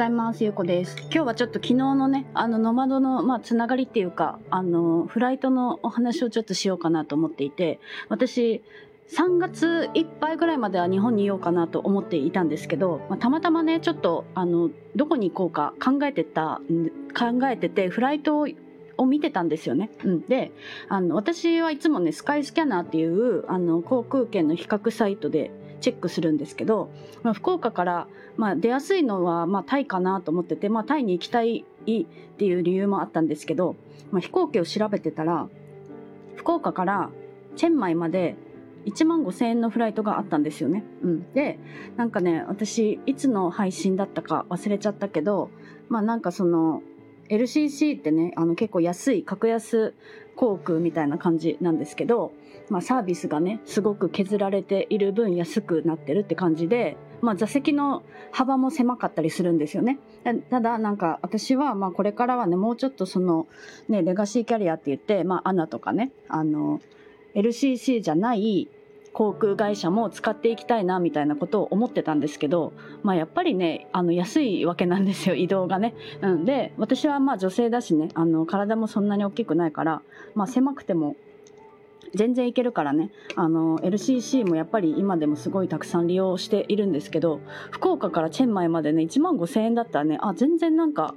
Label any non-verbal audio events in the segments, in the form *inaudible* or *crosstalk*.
ざいます。ゆうこです。今日はちょっと昨日のね、あの、ノマドの、まあ、つながりっていうか、あの、フライトのお話をちょっとしようかなと思っていて、私、3月いっぱいぐらいまでは日本にいようかなと思っていたんですけど、まあ、たまたまね、ちょっと、あの、どこに行こうか考えてた、考えてて、フライトをを見てたんですよね。うん、であの私はいつもねスカイスキャナーっていうあの航空券の比較サイトでチェックするんですけど、まあ、福岡から、まあ、出やすいのは、まあ、タイかなと思ってて、まあ、タイに行きたいっていう理由もあったんですけど、まあ、飛行機を調べてたら福岡からチェンマイまで1万5千円のフライトがあったんですよね。うん、でなんかね私いつの配信だったか忘れちゃったけどまあなんかその LCC ってねあの結構安い格安航空みたいな感じなんですけど、まあ、サービスがねすごく削られている分安くなってるって感じで、まあ、座席の幅も狭かったりするんですよね。ただなんか私はまあこれからはねもうちょっとそのねレガシーキャリアって言って、まあ、アナとかねあの LCC じゃない航空会社も使っていきたいなみたいなことを思ってたんですけど、まあ、やっぱりねあの安いわけなんですよ *laughs* 移動がね。うん、で私はまあ女性だしねあの体もそんなに大きくないから、まあ、狭くても全然いけるからねあの LCC もやっぱり今でもすごいたくさん利用しているんですけど福岡からチェンマイまでね1万5,000円だったらねあ全然なんか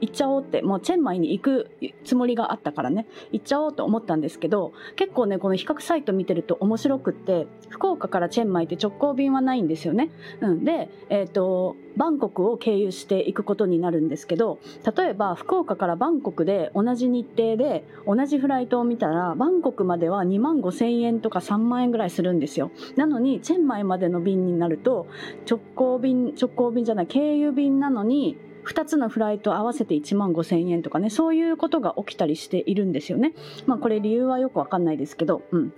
行っちゃおうってもうチェンマイに行くつもりがあったからね行っちゃおうと思ったんですけど結構ねこの比較サイト見てると面白くって福岡からチェンマイって直行便はないんですよね。うん、で、えーと、バンコクを経由していくことになるんですけど例えば福岡からバンコクで同じ日程で同じフライトを見たらバンコクまでは2万5千円とか3万円ぐらいするんですよ。なのにチェンマイまでの便になると直行便直行便じゃない経由便なのに2つのフライト合わせて1万5000円とかねそういうことが起きたりしているんですよね。まあこれ理由はよくわかんないですけど。うん、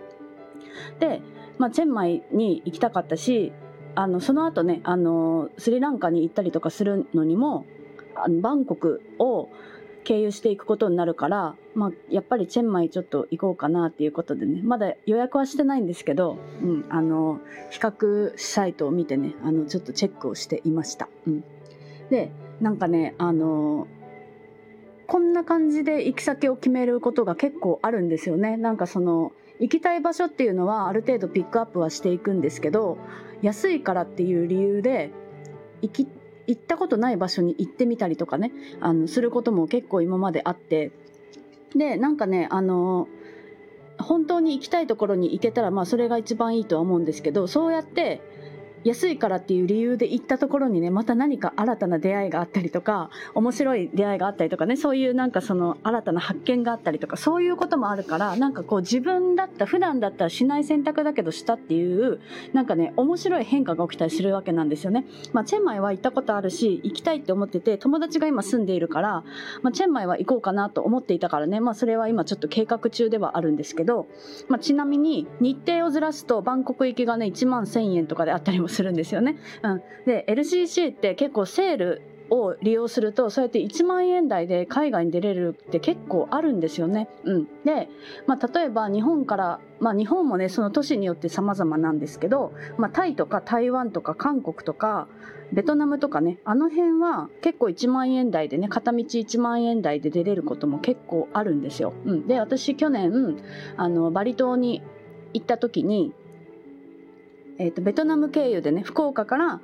で、まあ、チェンマイに行きたかったしあのその後ねあのスリランカに行ったりとかするのにもあのバンコクを経由していくことになるから、まあ、やっぱりチェンマイちょっと行こうかなっていうことでねまだ予約はしてないんですけど、うん、あの比較サイトを見てねあのちょっとチェックをしていました。うん、でなんかねあのこんな感じで行き先を決めることが結構あるんですよね。なんかその行きたい場所っていうのはある程度ピックアップはしていくんですけど安いからっていう理由で行き行ったことない場所に行ってみたりとかねあのすることも結構今まであって。でなんかねあの本当に行きたいところに行けたらまあそれが一番いいとは思うんですけどそうやって安いからっていう理由で行ったところにねまた何か新たな出会いがあったりとか面白い出会いがあったりとかねそういうなんかその新たな発見があったりとかそういうこともあるからなんかこう自分だった普段だったらしない選択だけどしたっていうなんかね面白い変化が起きたりするわけなんですよね。まあ、チェンマイは行ったことあるし行きたいって思ってて友達が今住んでいるから、まあ、チェンマイは行こうかなと思っていたからね、まあ、それは今ちょっと計画中ではあるんですけど、まあ、ちなみに日程をずらすとバンコク行きがね1万1000円とかであったりもするんですよね。うん、で LCC って結構セールを利用するとそうやって1万円台で海外に出れるって結構あるんですよね。うん、で、まあ、例えば日本から、まあ、日本もねその都市によって様々なんですけど、まあ、タイとか台湾とか韓国とかベトナムとかねあの辺は結構1万円台でね片道1万円台で出れることも結構あるんですよ。うん、で私去年あのバリ島に行った時にえーと、ベトナム経由でね福岡から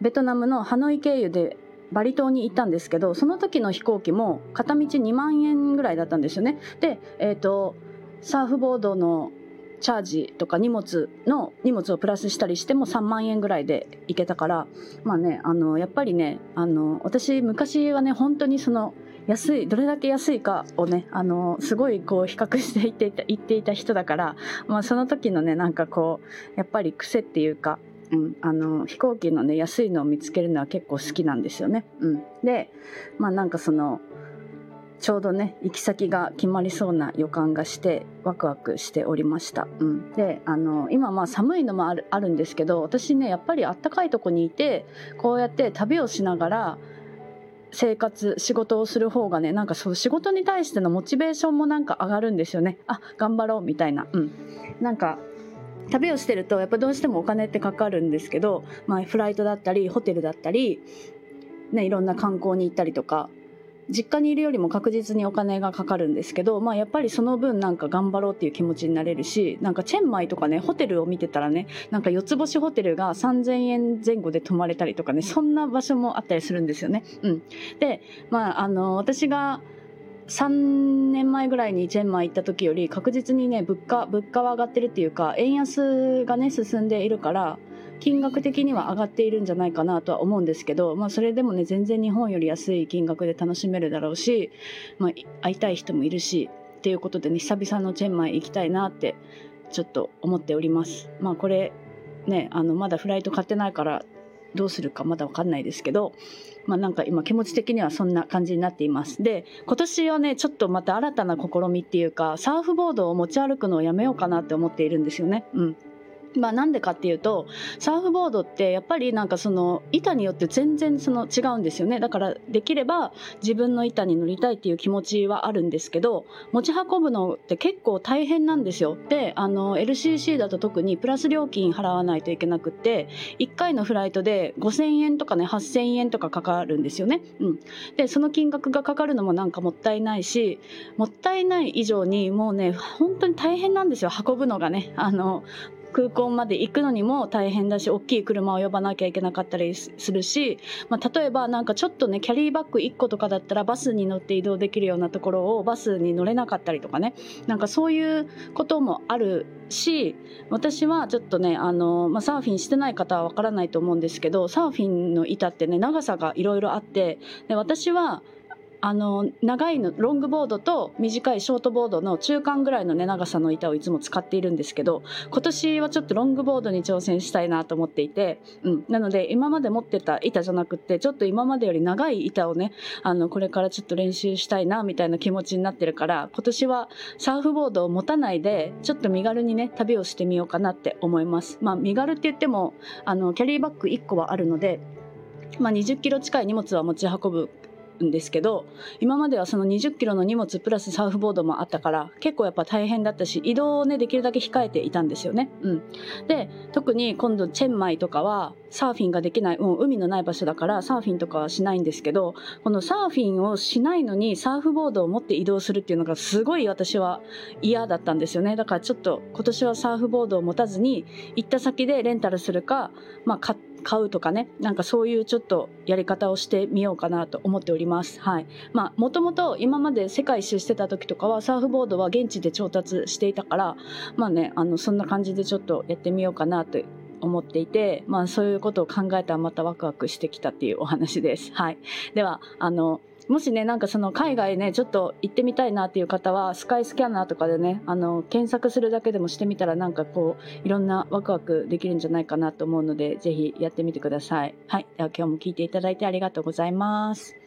ベトナムのハノイ経由でバリ島に行ったんですけどその時の飛行機も片道2万円ぐらいだったんですよね。で、えーと、サーフボードのチャージとか荷物の荷物をプラスしたりしても3万円ぐらいで行けたからまあねあのやっぱりねあの私昔はね本当にその安いどれだけ安いかをねあのすごいこう比較して言っていた言っていた人だから、まあ、その時のねなんかこうやっぱり癖っていうか、うん、あの飛行機のね安いのを見つけるのは結構好きなんですよね。うん、でまあなんかそのちょうどね行き先が決まりそうな予感がしてワクワクしておりました、うん、であの今まあ寒いのもあるあるんですけど私ねやっぱりあったかいとこにいてこうやって旅をしながら生活仕事をする方がねなんかそう仕事に対してのモチベーションもなんか上がるんですよね。あ頑張ろうみたいな。うん。なんか旅をしてるとやっぱどうしてもお金ってかかるんですけど、まあ、フライトだったりホテルだったりね、いろんな観光に行ったりとか実家にいるよりも確実にお金がかかるんですけど、まあ、やっぱりその分なんか頑張ろうっていう気持ちになれるしなんかチェンマイとかねホテルを見てたらねなんか四つ星ホテルが3000円前後で泊まれたりとかねそんな場所もあったりするんですよね。うん、で、まあ、あの私が3年前ぐらいにチェンマイ行った時より確実にね物価物価は上がってるっていうか円安がね進んでいるから金額的には上がっているんじゃないかなとは思うんですけど、まあ、それでもね全然日本より安い金額で楽しめるだろうし、まあ、会いたい人もいるしっていうことでね久々のチェンマイ行きたいなってちょっと思っております。まあこれねあのまだフライト買ってないからどうするかまだ分かんないですけど、まあ、なんか今気持ち的にはそんな感じになっています。で今年はねちょっとまた新たな試みっていうかサーフボードを持ち歩くのをやめようかなって思っているんですよね。うんまあなんでかっていうとサーフボードってやっぱりなんかその板によって全然その違うんですよね。だからできれば自分の板に乗りたいっていう気持ちはあるんですけど持ち運ぶのって結構大変なんですよ。であの LCC だと特にプラス料金払わないといけなくて1回のフライトで5000円とかね8000円とかかかるんですよね、うん、でその金額がかかるのもなんかもったいないしもったいない以上にもうね本当に大変なんですよ。運ぶのがね。あの空港まで行くのにも大変だし大きい車を呼ばなきゃいけなかったりするし、まあ、例えばなんかちょっとねキャリーバッグ1個とかだったらバスに乗って移動できるようなところをバスに乗れなかったりとかね。なんかそういうこともあるし私はちょっとねあの、まあ、サーフィンしてない方はわからないと思うんですけどサーフィンの板ってね長さがいろいろあってで私はあの長いのロングボードと短いショートボードの中間ぐらいのね長さの板をいつも使っているんですけど今年はちょっとロングボードに挑戦したいなと思っていて、うん、なので今まで持ってた板じゃなくてちょっと今までより長い板をねあのこれからちょっと練習したいなみたいな気持ちになってるから今年はサーフボードを持たないでちょっと身軽にね旅をしてみようかなって思います。まあ、身軽って言ってもあのキャリーバッグ1個はあるのでまあ、20キロ近い荷物は持ち運ぶんですけど今まではその20キロの荷物プラスサーフボードもあったから結構やっぱ大変だったし移動をねできるだけ控えていたんですよね。うん、で特に今度チェンマイとかはサーフィンができない、もう海のない場所だからサーフィンとかはしないんですけどこのサーフィンをしないのにサーフボードを持って移動するっていうのがすごい私は嫌だったんですよねだからちょっと今年はサーフボードを持たずに行った先でレンタルするか、まあ、買って買うとかねなんかそういうちょっとやり方をしてみようかなと思っております。はい。まあもともと今まで世界一周してた時とかはサーフボードは現地で調達していたからまあねあのそんな感じでちょっとやってみようかなと思っていて、まあそういうことを考えたらまたワクワクしてきたっていうお話です。*laughs* はい。では、あの、もしね、なんかその海外ね、ちょっと行ってみたいなっていう方は、スカイスキャナーとかでね、あの、検索するだけでもしてみたら、なんかこう、いろんなワクワクできるんじゃないかなと思うので、ぜひやってみてください。はい。では今日も聞いていただいてありがとうございます。